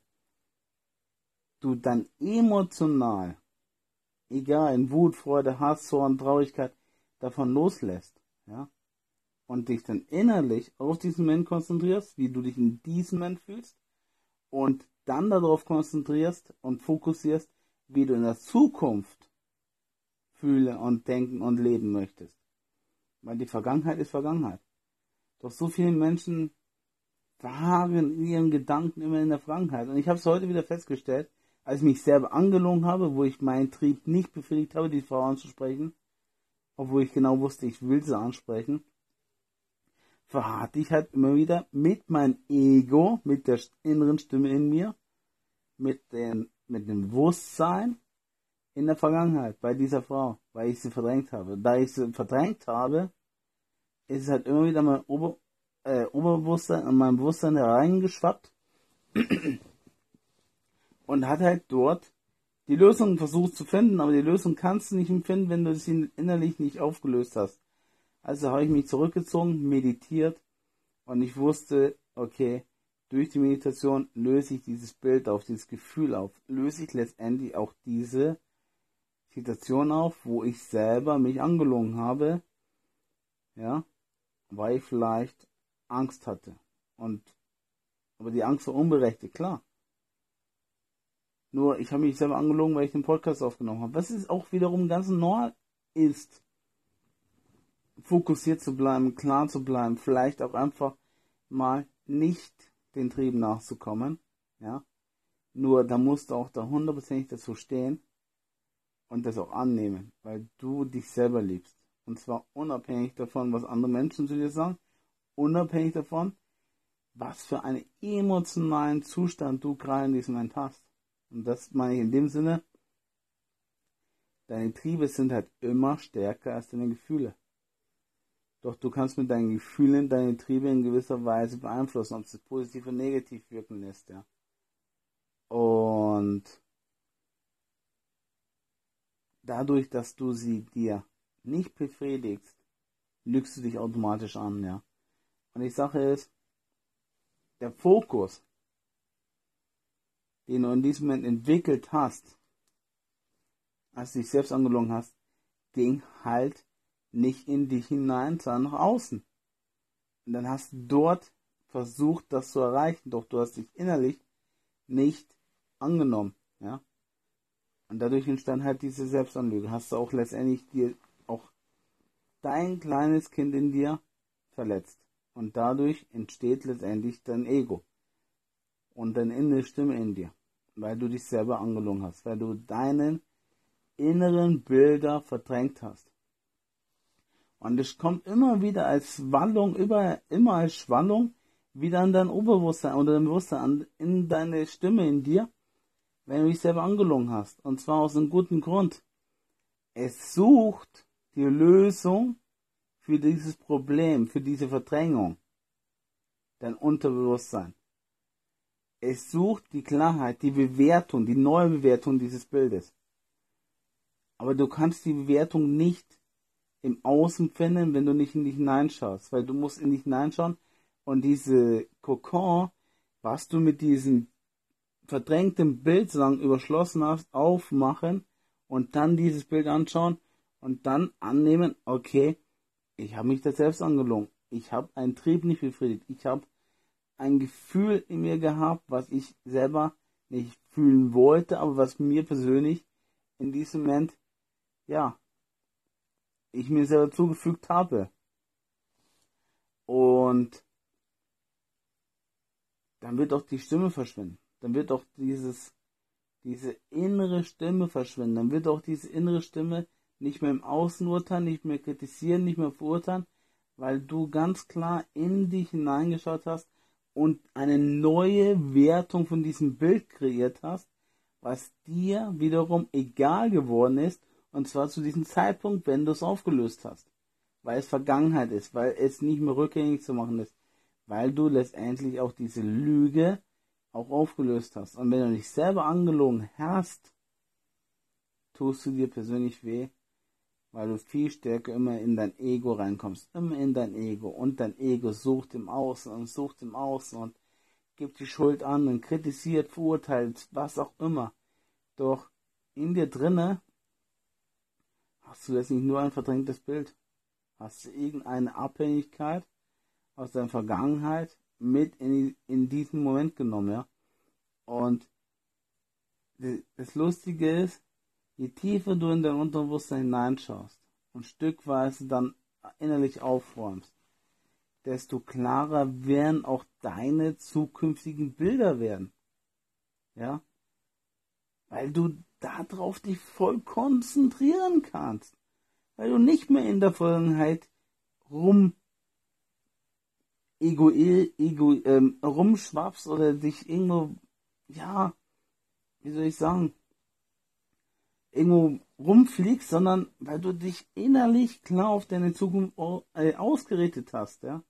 du dann emotional, egal in Wut, Freude, Hass, Zorn, Traurigkeit, davon loslässt, ja, und dich dann innerlich auf diesen Moment konzentrierst, wie du dich in diesem Moment fühlst und dann darauf konzentrierst und fokussierst, wie du in der Zukunft fühle und denken und leben möchtest. Weil die Vergangenheit ist Vergangenheit. Doch so viele Menschen verharren in ihren Gedanken immer in der Vergangenheit. Und ich habe es heute wieder festgestellt, als ich mich selber angelogen habe, wo ich meinen Trieb nicht befriedigt habe, die Frau anzusprechen, obwohl ich genau wusste, ich will sie ansprechen, verharrte ich halt immer wieder mit meinem Ego, mit der inneren Stimme in mir, mit, den, mit dem Bewusstsein in der Vergangenheit bei dieser Frau, weil ich sie verdrängt habe. Da ich sie verdrängt habe, ist es halt immer wieder mein Ober, äh, Oberbewusstsein an mein Bewusstsein hereingeschwappt [CLEARS THROAT] und hat halt dort die Lösung versucht zu finden, aber die Lösung kannst du nicht empfinden, wenn du sie innerlich nicht aufgelöst hast. Also habe ich mich zurückgezogen, meditiert und ich wusste, okay, durch die Meditation löse ich dieses Bild auf, dieses Gefühl auf, löse ich letztendlich auch diese Situation auf, wo ich selber mich angelogen habe, ja, weil ich vielleicht Angst hatte. Und aber die Angst war unberechtigt, klar. Nur ich habe mich selber angelogen, weil ich den Podcast aufgenommen habe. Was ist auch wiederum ganz normal ist fokussiert zu bleiben, klar zu bleiben, vielleicht auch einfach mal nicht den Trieben nachzukommen, ja. Nur da musst du auch da hundertprozentig dazu stehen und das auch annehmen, weil du dich selber liebst. Und zwar unabhängig davon, was andere Menschen zu dir sagen, unabhängig davon, was für einen emotionalen Zustand du gerade in diesem Moment hast. Und das meine ich in dem Sinne, deine Triebe sind halt immer stärker als deine Gefühle. Doch du kannst mit deinen Gefühlen deine Triebe in gewisser Weise beeinflussen, ob es positiv oder negativ wirken lässt, ja. Und dadurch, dass du sie dir nicht befriedigst, lügst du dich automatisch an, ja. Und die Sache ist, der Fokus, den du in diesem Moment entwickelt hast, als du dich selbst angelogen hast, ging halt nicht in dich hinein, sondern nach außen. Und dann hast du dort versucht, das zu erreichen, doch du hast dich innerlich nicht angenommen, ja. Und dadurch entstand halt diese Selbstanlüge. Hast du auch letztendlich dir auch dein kleines Kind in dir verletzt. Und dadurch entsteht letztendlich dein Ego und deine innere Stimme in dir, weil du dich selber angelogen hast, weil du deinen inneren Bilder verdrängt hast. Und es kommt immer wieder als Wallung, über, immer als Schwallung wieder an dein Oberbewusstsein oder dein Bewusstsein, in deine Stimme in dir, wenn du dich selber angelogen hast. Und zwar aus einem guten Grund. Es sucht die Lösung für dieses Problem, für diese Verdrängung. Dein Unterbewusstsein. Es sucht die Klarheit, die Bewertung, die neue Bewertung dieses Bildes. Aber du kannst die Bewertung nicht im Außen finden, wenn du nicht in dich hineinschaust, weil du musst in dich hineinschauen und diese Kokon, was du mit diesem verdrängten Bild sagen, überschlossen hast, aufmachen und dann dieses Bild anschauen und dann annehmen, okay, ich habe mich da selbst angelogen. Ich habe einen Trieb nicht befriedigt. Ich habe ein Gefühl in mir gehabt, was ich selber nicht fühlen wollte, aber was mir persönlich in diesem Moment, ja, ich mir selber zugefügt habe. Und dann wird auch die Stimme verschwinden. Dann wird auch dieses, diese innere Stimme verschwinden. Dann wird auch diese innere Stimme nicht mehr im Außen urteilen, nicht mehr kritisieren, nicht mehr verurteilen, weil du ganz klar in dich hineingeschaut hast und eine neue Wertung von diesem Bild kreiert hast, was dir wiederum egal geworden ist, und zwar zu diesem Zeitpunkt, wenn du es aufgelöst hast. Weil es Vergangenheit ist, weil es nicht mehr rückgängig zu machen ist, weil du letztendlich auch diese Lüge auch aufgelöst hast. Und wenn du dich selber angelogen hast, tust du dir persönlich weh, weil du viel stärker immer in dein Ego reinkommst, immer in dein Ego und dein Ego sucht im Außen und sucht im Außen und gibt die Schuld an und kritisiert, verurteilt, was auch immer. Doch in dir drinne hast du jetzt nicht nur ein verdrängtes Bild, hast du irgendeine Abhängigkeit aus deiner Vergangenheit mit in, in diesen Moment genommen, ja. Und das Lustige ist, je tiefer du in dein Unterbewusstsein hineinschaust und stückweise dann innerlich aufräumst, desto klarer werden auch deine zukünftigen Bilder werden. Ja? Weil du darauf dich voll konzentrieren kannst. Weil du nicht mehr in der Vergangenheit rum ego, ego, ähm, rumschwappst oder dich irgendwo, ja, wie soll ich sagen, irgendwo rumfliegst, sondern weil du dich innerlich klar auf deine Zukunft äh, ausgerichtet hast, ja.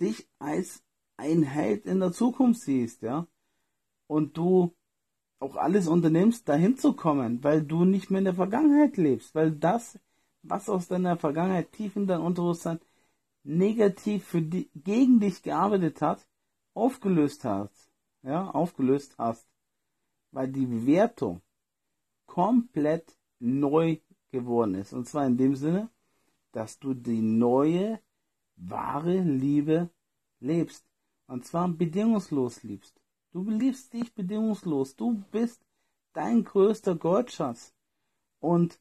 Dich als ein Held in der Zukunft siehst, ja. Und du auch alles unternimmst, dahin zu kommen, weil du nicht mehr in der Vergangenheit lebst, weil das, was aus deiner Vergangenheit tief in dein Unterbewusstsein negativ für die, gegen dich gearbeitet hat, aufgelöst hast, ja, aufgelöst hast, weil die Bewertung komplett neu geworden ist. Und zwar in dem Sinne, dass du die neue, wahre Liebe lebst. Und zwar bedingungslos liebst. Du liebst dich bedingungslos. Du bist dein größter Goldschatz. Und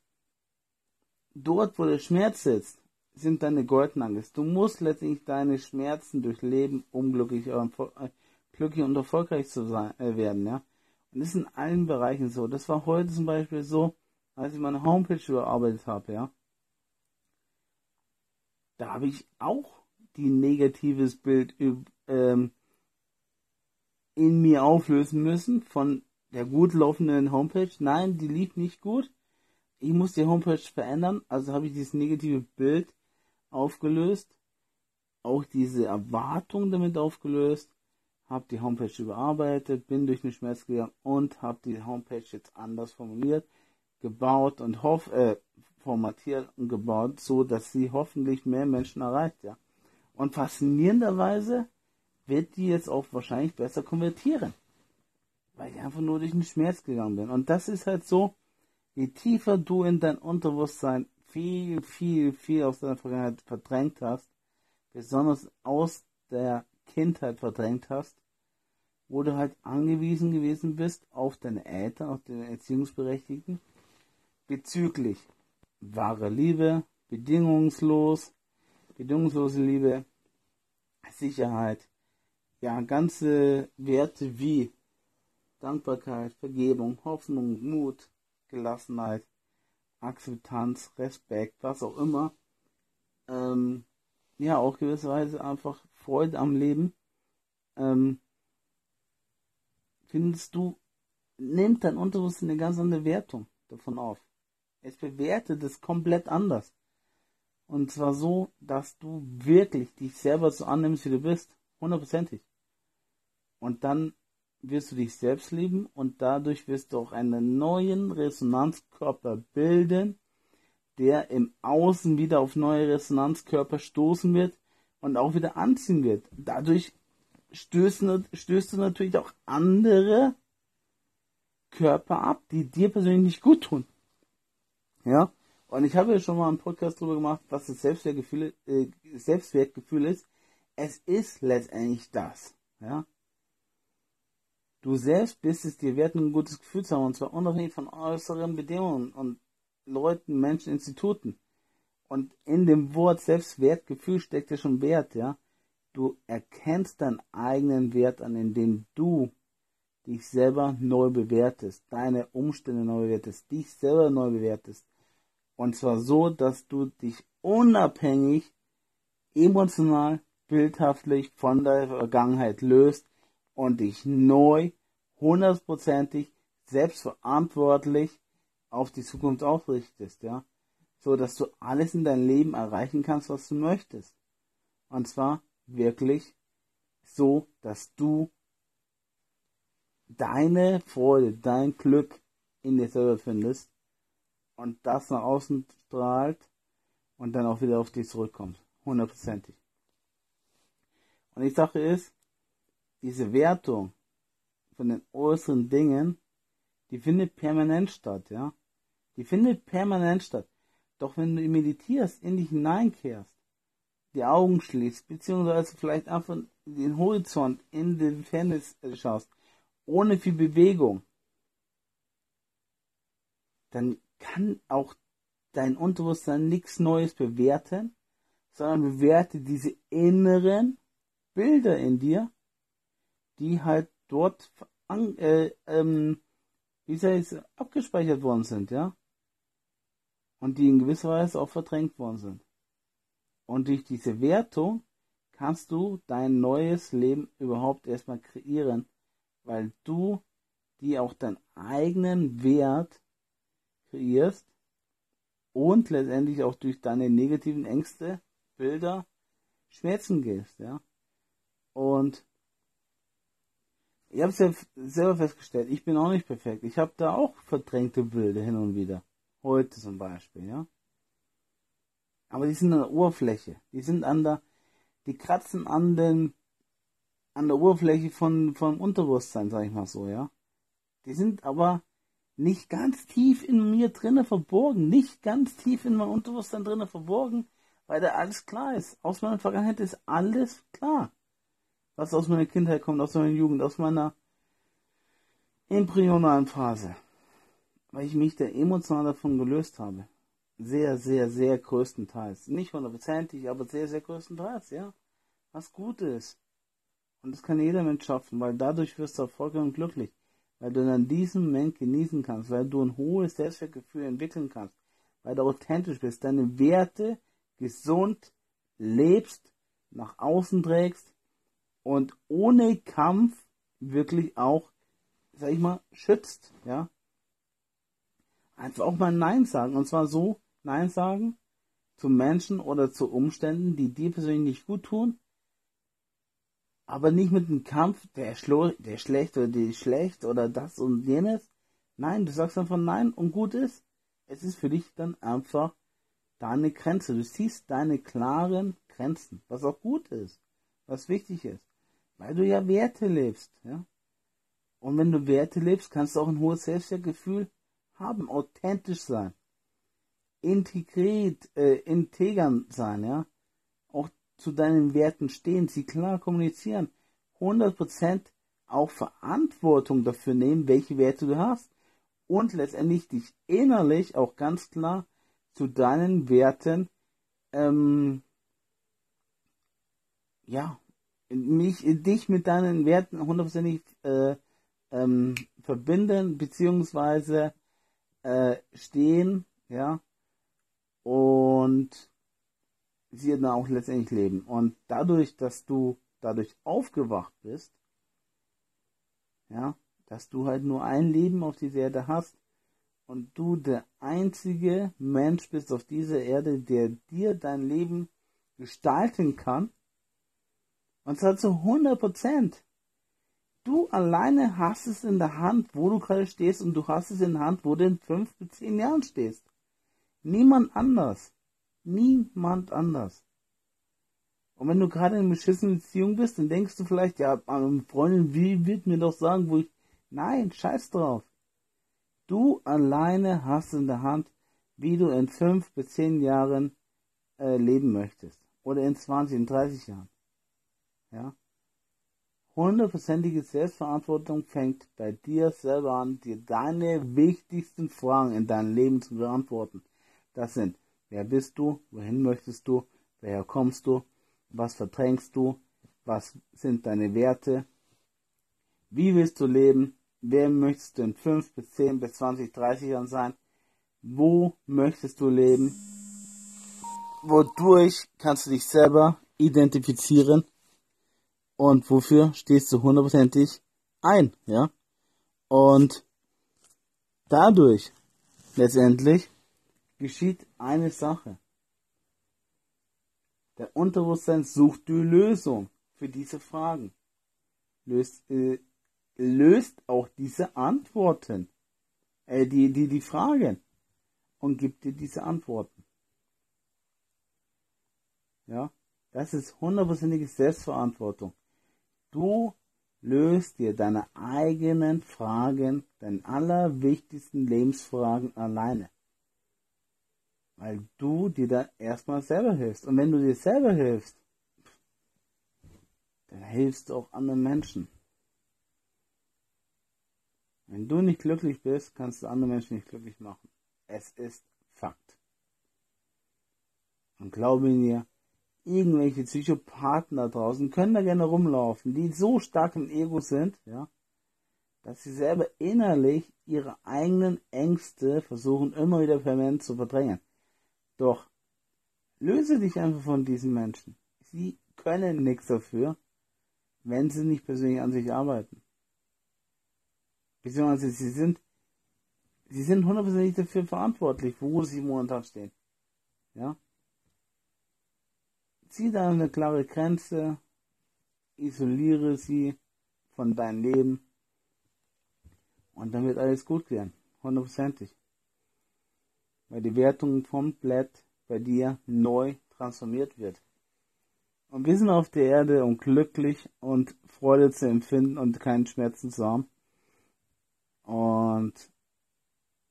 dort, wo der Schmerz sitzt, sind deine Goldnuggets. Du musst letztendlich deine Schmerzen durchleben, um glücklich, äh, glücklich und erfolgreich zu sein, äh, werden, ja. Und das ist in allen Bereichen so. Das war heute zum Beispiel so, als ich meine Homepage überarbeitet habe, ja. Da habe ich auch die negatives Bild ähm, in mir auflösen müssen von der gut laufenden Homepage. Nein, die lief nicht gut. Ich muss die Homepage verändern, also habe ich dieses negative Bild aufgelöst, auch diese Erwartung damit aufgelöst habe die Homepage überarbeitet, bin durch den Schmerz gegangen und habe die Homepage jetzt anders formuliert, gebaut und hoff, äh, formatiert und gebaut, so dass sie hoffentlich mehr Menschen erreicht, ja. Und faszinierenderweise wird die jetzt auch wahrscheinlich besser konvertieren. Weil ich einfach nur durch den Schmerz gegangen bin. Und das ist halt so, je tiefer du in dein Unterbewusstsein viel, viel, viel aus deiner Vergangenheit verdrängt hast, besonders aus der Kindheit verdrängt hast, wo du halt angewiesen gewesen bist auf deine Eltern, auf deine Erziehungsberechtigten, bezüglich wahre Liebe, bedingungslos, bedingungslose Liebe, Sicherheit, ja, ganze Werte wie Dankbarkeit, Vergebung, Hoffnung, Mut, Gelassenheit, Akzeptanz, Respekt, was auch immer, ähm, ja, auch gewisserweise einfach Freude am Leben, ähm, findest du, nimmt dein Unterbewusstsein eine ganz andere Wertung davon auf. Es bewertet es komplett anders. Und zwar so, dass du wirklich dich selber so annimmst, wie du bist. Hundertprozentig. Und dann wirst du dich selbst lieben und dadurch wirst du auch einen neuen Resonanzkörper bilden, der im Außen wieder auf neue Resonanzkörper stoßen wird, und auch wieder anziehen wird. Dadurch stößt, stößt du natürlich auch andere Körper ab, die dir persönlich nicht gut tun. Ja, und ich habe ja schon mal einen Podcast darüber gemacht, was das Selbstwertgefühl, äh, Selbstwertgefühl ist. Es ist letztendlich das. Ja, du selbst bist es dir wert, ein gutes Gefühl zu haben, und zwar unabhängig von äußeren Bedingungen und Leuten, Menschen, Instituten. in dem Wort Selbstwertgefühl steckt ja schon Wert, ja. Du erkennst deinen eigenen Wert an, indem du dich selber neu bewertest, deine Umstände neu bewertest, dich selber neu bewertest. Und zwar so, dass du dich unabhängig, emotional, bildhaftlich von der Vergangenheit löst und dich neu, hundertprozentig, selbstverantwortlich auf die Zukunft ausrichtest, ja. So dass du alles in deinem Leben erreichen kannst, was du möchtest. Und zwar wirklich so, dass du deine Freude, dein Glück in dir selber findest und das nach außen strahlt und dann auch wieder auf dich zurückkommt. Hundertprozentig. Und die Sache ist, diese Wertung von den äußeren Dingen, die findet permanent statt, ja. Die findet permanent statt. Doch wenn du meditierst, in dich hineinkehrst, die Augen schließt, beziehungsweise vielleicht einfach den Horizont in den Ferne schaust, ohne viel Bewegung, dann kann auch dein Unterbewusstsein nichts Neues bewerten, sondern bewerte diese inneren Bilder in dir, die halt dort an, äh, ähm, wie ich abgespeichert worden sind, ja? Und die in gewisser Weise auch verdrängt worden sind. Und durch diese Wertung kannst du dein neues Leben überhaupt erstmal kreieren, weil du dir auch deinen eigenen Wert kreierst und letztendlich auch durch deine negativen Ängste, Bilder, Schmerzen gehst, ja. Und ich habe es ja selber festgestellt, ich bin auch nicht perfekt. Ich habe da auch verdrängte Bilder hin und wieder. Heute zum Beispiel, ja. Aber die sind an der Oberfläche. Die sind an der, die kratzen an den, an der Oberfläche von, vom Unterbewusstsein, sag ich mal so, ja. Die sind aber nicht ganz tief in mir drinnen verborgen, nicht ganz tief in meinem Unterbewusstsein drinnen verborgen, weil da alles klar ist. Aus meiner Vergangenheit ist alles klar. Was aus meiner Kindheit kommt, aus meiner Jugend, aus meiner embryonalen Phase. Weil ich mich da emotional davon gelöst habe. Sehr, sehr, sehr größtenteils. Nicht hundertprozentig, aber sehr, sehr größtenteils, ja. Was gut ist. Und das kann jeder Mensch schaffen, weil dadurch wirst du erfolgreich und glücklich. Weil du dann diesen Moment genießen kannst, weil du ein hohes Selbstwertgefühl entwickeln kannst, weil du authentisch bist, deine Werte gesund lebst, nach außen trägst und ohne Kampf wirklich auch, sag ich mal, schützt, ja. Einfach auch mal Nein sagen. Und zwar so, Nein sagen zu Menschen oder zu Umständen, die dir persönlich nicht gut tun, aber nicht mit einem Kampf, der, schlo der schlecht oder die schlecht oder das und jenes. Nein, du sagst einfach Nein und gut ist. Es ist für dich dann einfach deine Grenze. Du siehst deine klaren Grenzen, was auch gut ist, was wichtig ist, weil du ja Werte lebst, ja. Und wenn du Werte lebst, kannst du auch ein hohes Selbstwertgefühl haben, authentisch sein integriert, äh, integern sein, ja. Auch zu deinen Werten stehen, sie klar kommunizieren, 100% auch Verantwortung dafür nehmen, welche Werte du hast und letztendlich dich innerlich auch ganz klar zu deinen Werten, ähm, ja, mich, dich mit deinen Werten hundertprozentig äh, ähm, verbinden, beziehungsweise äh, stehen, ja, und sie dann auch letztendlich leben. Und dadurch, dass du dadurch aufgewacht bist, ja, dass du halt nur ein Leben auf dieser Erde hast und du der einzige Mensch bist auf dieser Erde, der dir dein Leben gestalten kann, und zwar zu 100 Prozent. Du alleine hast es in der Hand, wo du gerade stehst, und du hast es in der Hand, wo du in fünf bis zehn Jahren stehst. Niemand anders. Niemand anders. Und wenn du gerade in einer beschissenen Beziehung bist, dann denkst du vielleicht, ja, Freundin wie wird mir doch sagen, wo ich. Nein, scheiß drauf. Du alleine hast in der Hand, wie du in fünf bis zehn Jahren äh, leben möchtest. Oder in 20, in 30 Jahren. Ja. Hundertprozentige Selbstverantwortung fängt bei dir selber an, dir deine wichtigsten Fragen in deinem Leben zu beantworten. Das sind, Wer bist du? Wohin möchtest du? Woher kommst du? Was verdrängst du? Was sind deine Werte? Wie willst du leben? Wer möchtest du in 5 bis 10 bis 20, 30 Jahren sein? Wo möchtest du leben? Wodurch kannst du dich selber identifizieren? Und wofür stehst du hundertprozentig ein, ja? Und dadurch letztendlich geschieht eine Sache. Der Unterbewusstsein sucht die Lösung für diese Fragen. Löst, äh, löst auch diese Antworten, äh, die, die, die Fragen und gibt dir diese Antworten. Ja, das ist hundertprozentige Selbstverantwortung. Du löst dir deine eigenen Fragen, deine allerwichtigsten Lebensfragen alleine. Weil du dir da erstmal selber hilfst. Und wenn du dir selber hilfst, dann hilfst du auch anderen Menschen. Wenn du nicht glücklich bist, kannst du andere Menschen nicht glücklich machen. Es ist Fakt. Und glaube mir, irgendwelche Psychopathen da draußen können da gerne rumlaufen, die so stark im Ego sind, ja, dass sie selber innerlich ihre eigenen Ängste versuchen immer wieder permanent zu verdrängen. Doch löse dich einfach von diesen Menschen. Sie können nichts dafür, wenn sie nicht persönlich an sich arbeiten. Beziehungsweise sie sind, sie sind hundertprozentig dafür verantwortlich, wo sie momentan stehen. Ja? Zieh da eine klare Grenze, isoliere sie von deinem Leben und dann wird alles gut gehen. Hundertprozentig. Weil die Wertung komplett bei dir neu transformiert wird. Und wir sind auf der Erde, um glücklich und Freude zu empfinden und keinen Schmerzen zu haben. Und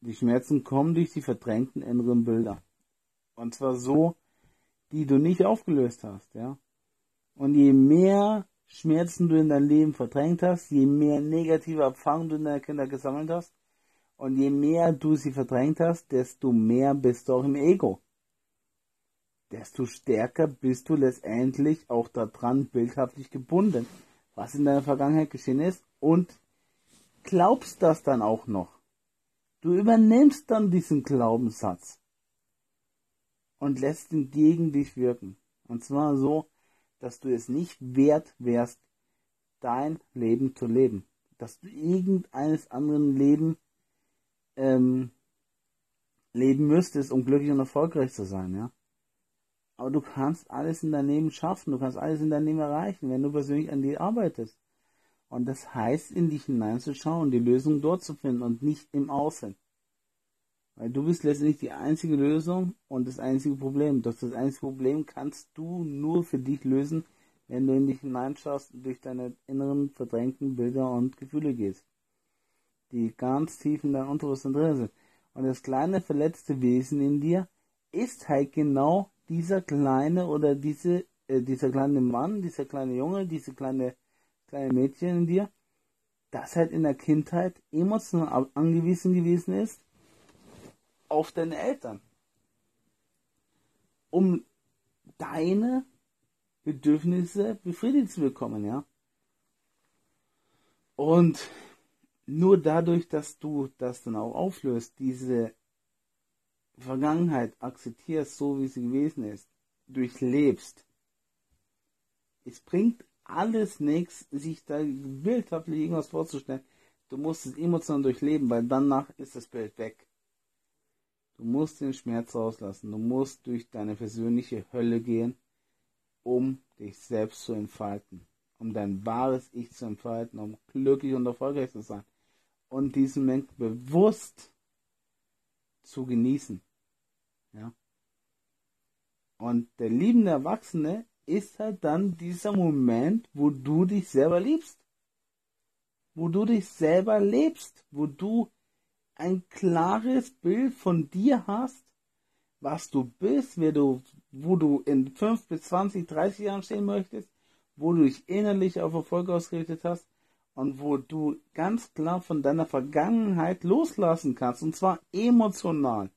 die Schmerzen kommen durch die verdrängten inneren Bilder. Und zwar so, die du nicht aufgelöst hast, ja. Und je mehr Schmerzen du in deinem Leben verdrängt hast, je mehr negative Erfahrungen du in deiner Kinder gesammelt hast, und je mehr du sie verdrängt hast, desto mehr bist du auch im Ego. Desto stärker bist du letztendlich auch daran bildhaftlich gebunden, was in deiner Vergangenheit geschehen ist und glaubst das dann auch noch. Du übernimmst dann diesen Glaubenssatz und lässt ihn gegen dich wirken. Und zwar so, dass du es nicht wert wärst, dein Leben zu leben. Dass du irgendeines anderen Leben ähm, leben müsstest, um glücklich und erfolgreich zu sein, ja. Aber du kannst alles in deinem Leben schaffen, du kannst alles in deinem Leben erreichen, wenn du persönlich an dir arbeitest. Und das heißt, in dich hineinzuschauen, die Lösung dort zu finden und nicht im Außen. Weil du bist letztendlich die einzige Lösung und das einzige Problem. Doch das einzige Problem kannst du nur für dich lösen, wenn du in dich hineinschaust und durch deine inneren verdrängten Bilder und Gefühle gehst. Die ganz tief in deinem Unterbewusstsein drin sind. Und das kleine verletzte Wesen in dir ist halt genau dieser kleine oder diese, äh, dieser kleine Mann, dieser kleine Junge, diese kleine, kleine Mädchen in dir, das halt in der Kindheit emotional angewiesen gewesen ist auf deine Eltern. Um deine Bedürfnisse befriedigt zu bekommen, ja. Und nur dadurch, dass du das dann auch auflöst, diese Vergangenheit akzeptierst, so wie sie gewesen ist, durchlebst, es bringt alles nichts, sich da wildhaftlich irgendwas vorzustellen. Du musst es emotional durchleben, weil danach ist das Bild weg. Du musst den Schmerz rauslassen. Du musst durch deine persönliche Hölle gehen, um dich selbst zu entfalten. Um dein wahres Ich zu entfalten, um glücklich und erfolgreich zu sein. Und diesen Moment bewusst zu genießen. Ja. Und der liebende Erwachsene ist halt dann dieser Moment, wo du dich selber liebst. Wo du dich selber lebst. Wo du ein klares Bild von dir hast, was du bist, wer du, wo du in 5 bis 20, 30 Jahren stehen möchtest, wo du dich innerlich auf Erfolg ausgerichtet hast und wo du ganz klar von deiner Vergangenheit loslassen kannst und zwar emotional.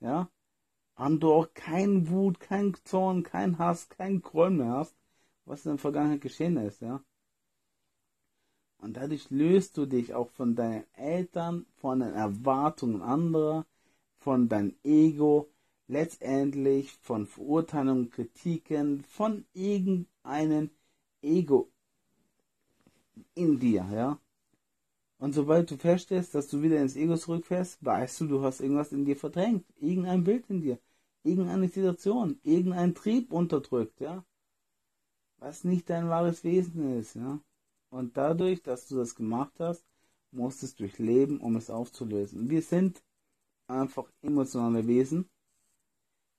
Ja? und du auch kein Wut, kein Zorn, kein Hass, kein Groll mehr hast, was in der Vergangenheit geschehen ist, ja. Und dadurch löst du dich auch von deinen Eltern, von den Erwartungen anderer, von deinem Ego, letztendlich von Verurteilungen, Kritiken, von irgendeinem Ego in dir, ja. Und sobald du feststellst, dass du wieder ins Ego zurückfährst, weißt du, du hast irgendwas in dir verdrängt, irgendein Bild in dir, irgendeine Situation, irgendein Trieb unterdrückt, ja. Was nicht dein wahres Wesen ist, ja. Und dadurch, dass du das gemacht hast, musst du es durchleben, um es aufzulösen. Wir sind einfach emotionale Wesen,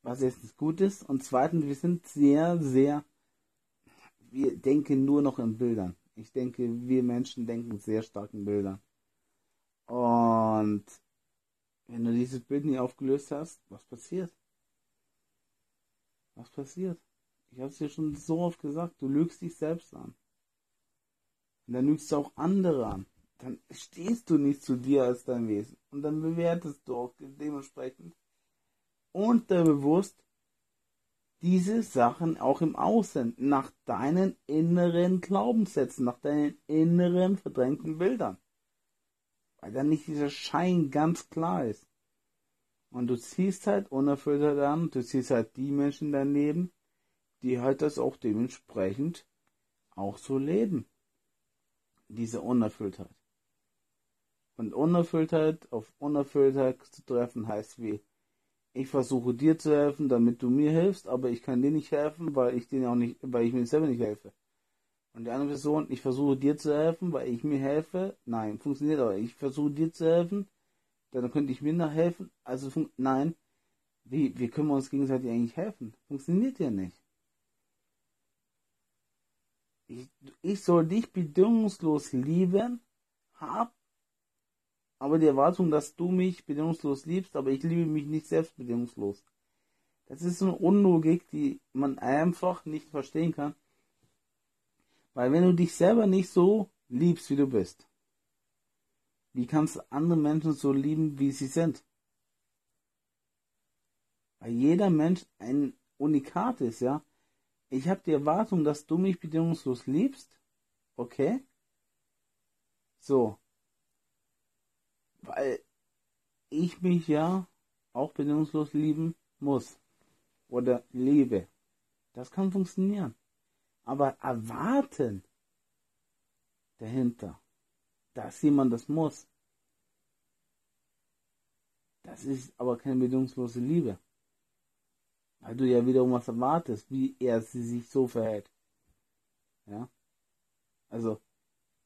was erstens gut ist. Und zweitens, wir sind sehr, sehr, wir denken nur noch in Bildern. Ich denke, wir Menschen denken sehr stark in Bildern. Und wenn du dieses Bild nie aufgelöst hast, was passiert? Was passiert? Ich habe es dir schon so oft gesagt, du lügst dich selbst an. Und dann lügst du auch andere an. Dann stehst du nicht zu dir als dein Wesen. Und dann bewertest du auch dementsprechend unterbewusst diese Sachen auch im Außen nach deinen inneren Glaubenssätzen, nach deinen inneren verdrängten Bildern. Weil dann nicht dieser Schein ganz klar ist. Und du ziehst halt Unerfülltheit an, du ziehst halt die Menschen Leben, die halt das auch dementsprechend auch so leben. Diese Unerfülltheit. Und Unerfülltheit auf Unerfülltheit zu treffen heißt wie, ich versuche dir zu helfen, damit du mir hilfst, aber ich kann dir nicht helfen, weil ich dir auch nicht, weil ich mir selber nicht helfe. Und die andere Person, ich versuche dir zu helfen, weil ich mir helfe. Nein, funktioniert aber. Ich versuche dir zu helfen, dann könnte ich mir noch helfen. Also nein, wie, wie können wir uns gegenseitig eigentlich helfen? Funktioniert ja nicht. Ich, ich soll dich bedingungslos lieben, hab aber die Erwartung, dass du mich bedingungslos liebst, aber ich liebe mich nicht selbst bedingungslos. Das ist eine Unlogik, die man einfach nicht verstehen kann. Weil wenn du dich selber nicht so liebst, wie du bist, wie kannst du andere Menschen so lieben, wie sie sind? Weil jeder Mensch ein Unikat ist, ja. Ich habe die Erwartung, dass du mich bedingungslos liebst. Okay? So, weil ich mich ja auch bedingungslos lieben muss oder liebe. Das kann funktionieren. Aber erwarten dahinter, dass jemand das muss, das ist aber keine bedingungslose Liebe. Weil du ja wiederum was erwartest, wie er sie sich so verhält. Ja? Also,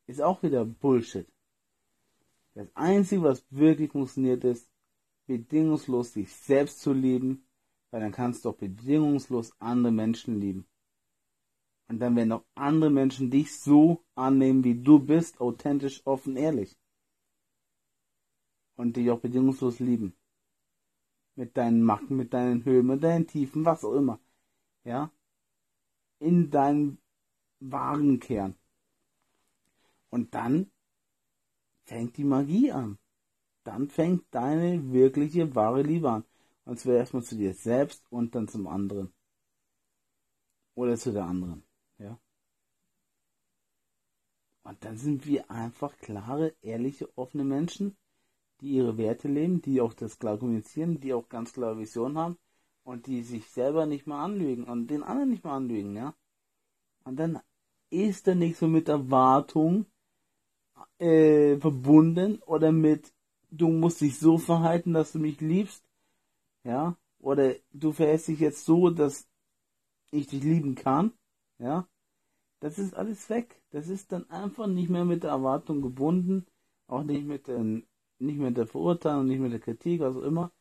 ist auch wieder Bullshit. Das Einzige, was wirklich funktioniert, ist, bedingungslos sich selbst zu lieben, weil dann kannst du auch bedingungslos andere Menschen lieben. Und dann werden auch andere Menschen dich so annehmen, wie du bist, authentisch, offen, ehrlich. Und dich auch bedingungslos lieben. Mit deinen Macken, mit deinen Höhen, mit deinen Tiefen, was auch immer. Ja? In deinem wahren Kern. Und dann fängt die Magie an. Dann fängt deine wirkliche, wahre Liebe an. Und zwar erstmal zu dir selbst und dann zum anderen. Oder zu der anderen. Ja. Und dann sind wir einfach klare, ehrliche, offene Menschen, die ihre Werte leben, die auch das klar kommunizieren, die auch ganz klare Visionen haben und die sich selber nicht mal anlügen und den anderen nicht mal anlügen, ja. Und dann ist da nichts so mit Erwartung, äh, verbunden oder mit du musst dich so verhalten, dass du mich liebst, ja, oder du verhältst dich jetzt so, dass ich dich lieben kann, ja, das ist alles weg. Das ist dann einfach nicht mehr mit der Erwartung gebunden, auch nicht mit den, nicht mit der Verurteilung, nicht mit der Kritik, was auch immer.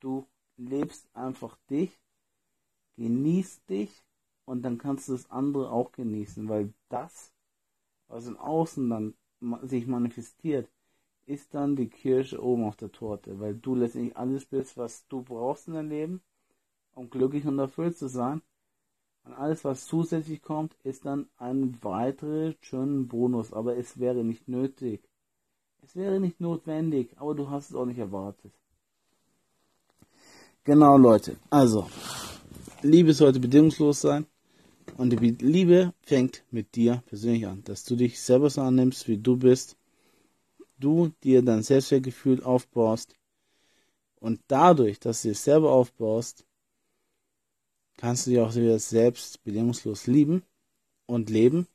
Du lebst einfach dich, genießt dich und dann kannst du das andere auch genießen, weil das, was im Außen dann sich manifestiert, ist dann die Kirsche oben auf der Torte, weil du letztendlich alles bist, was du brauchst in deinem Leben, um glücklich und erfüllt zu sein. Und alles, was zusätzlich kommt, ist dann ein weiterer schöner Bonus, aber es wäre nicht nötig. Es wäre nicht notwendig, aber du hast es auch nicht erwartet. Genau, Leute. Also, Liebe sollte bedingungslos sein. Und die Liebe fängt mit dir persönlich an, dass du dich selber so annimmst, wie du bist, du dir dein Selbstwertgefühl aufbaust und dadurch, dass du dich selber aufbaust, kannst du dich auch wieder selbst bedingungslos lieben und leben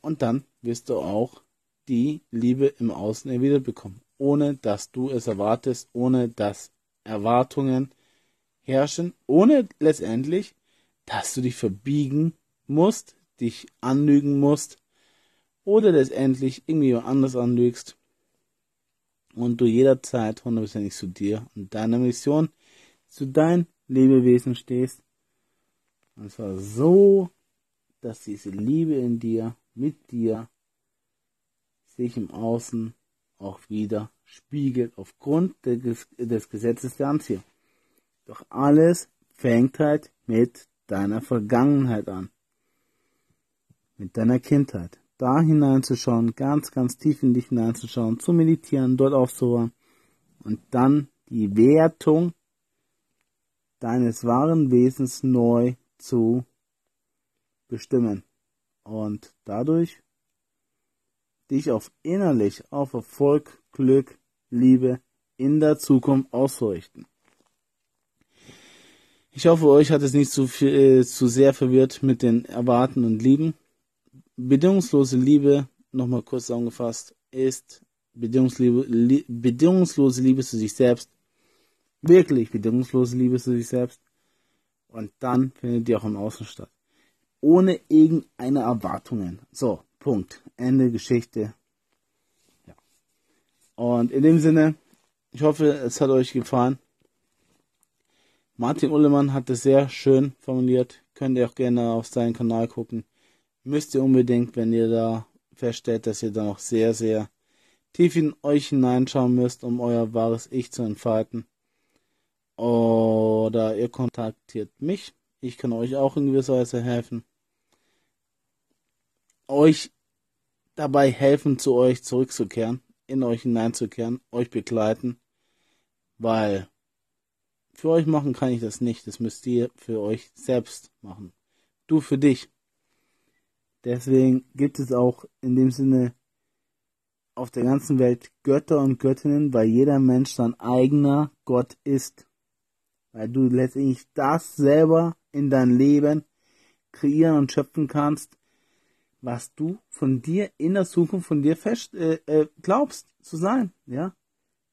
und dann wirst du auch die Liebe im Außen wieder bekommen, ohne dass du es erwartest, ohne dass Erwartungen herrschen, ohne letztendlich dass du dich verbiegen musst, dich anlügen musst oder letztendlich irgendwie anders anlügst und du jederzeit hundertprozentig zu dir und deiner Mission, zu dein Lebewesen stehst. Und zwar so, dass diese Liebe in dir, mit dir, sich im Außen auch wieder spiegelt aufgrund des, Gesetzes der Anziehung. Doch alles fängt halt mit deiner Vergangenheit an, mit deiner Kindheit. Da hineinzuschauen, ganz, ganz tief in dich hineinzuschauen, zu meditieren, dort aufzuhören und dann die Wertung deines wahren Wesens neu zu bestimmen und dadurch dich auf innerlich auf Erfolg, Glück, Liebe in der Zukunft auszurichten. Ich hoffe, euch hat es nicht zu, viel, äh, zu sehr verwirrt mit den Erwarten und Lieben. Bedingungslose Liebe, nochmal kurz zusammengefasst, ist bedingungslose Liebe, bedingungslose Liebe zu sich selbst. Wirklich bedingungslose Liebe zu sich selbst. Und dann findet die auch im Außen statt. Ohne irgendeine Erwartungen. So, Punkt. Ende Geschichte. Ja. Und in dem Sinne, ich hoffe, es hat euch gefallen. Martin Ullemann hat es sehr schön formuliert. Könnt ihr auch gerne auf seinen Kanal gucken. Müsst ihr unbedingt, wenn ihr da feststellt, dass ihr da noch sehr, sehr tief in euch hineinschauen müsst, um euer wahres Ich zu entfalten. Oder ihr kontaktiert mich. Ich kann euch auch in gewisser Weise helfen. Euch dabei helfen, zu euch zurückzukehren, in euch hineinzukehren, euch begleiten, weil für euch machen kann ich das nicht. Das müsst ihr für euch selbst machen. Du für dich. Deswegen gibt es auch in dem Sinne auf der ganzen Welt Götter und Göttinnen, weil jeder Mensch sein eigener Gott ist. Weil du letztendlich das selber in dein Leben kreieren und schöpfen kannst, was du von dir in der Zukunft von dir fest äh, äh, glaubst zu sein. Ja,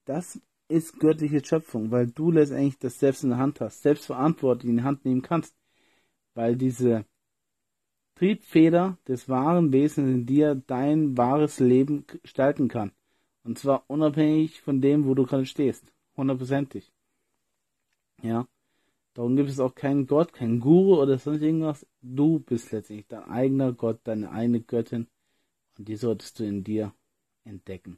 das ist göttliche Schöpfung, weil du letztendlich das selbst in der Hand hast, selbst verantwortlich in die Hand nehmen kannst, weil diese Triebfeder des wahren Wesens in dir dein wahres Leben gestalten kann. Und zwar unabhängig von dem, wo du gerade stehst. Hundertprozentig. Ja. Darum gibt es auch keinen Gott, keinen Guru oder sonst irgendwas. Du bist letztendlich dein eigener Gott, deine eigene Göttin. Und die solltest du in dir entdecken.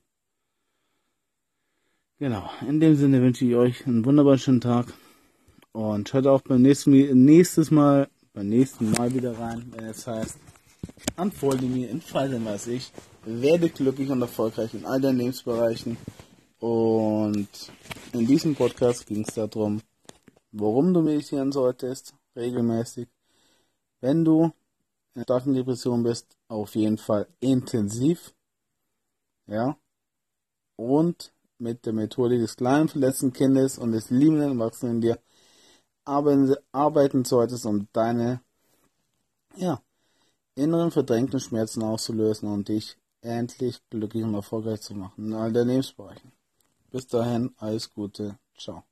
Genau, in dem Sinne wünsche ich euch einen wunderbaren schönen Tag und hört auch beim nächsten nächstes Mal, beim nächsten Mal wieder rein, wenn es heißt, antworte mir in Freitag weiß ich, werde glücklich und erfolgreich in all deinen Lebensbereichen und in diesem Podcast ging es darum, warum du meditieren solltest, regelmäßig, wenn du in starken Depression bist, auf jeden Fall intensiv, ja, und mit der Methode des kleinen verletzten Kindes und des liebenden Erwachsenen in dir arbeiten, arbeiten solltest, um deine ja, inneren verdrängten Schmerzen auszulösen und dich endlich glücklich und erfolgreich zu machen in all deinen Lebensbereichen. Bis dahin, alles Gute, ciao.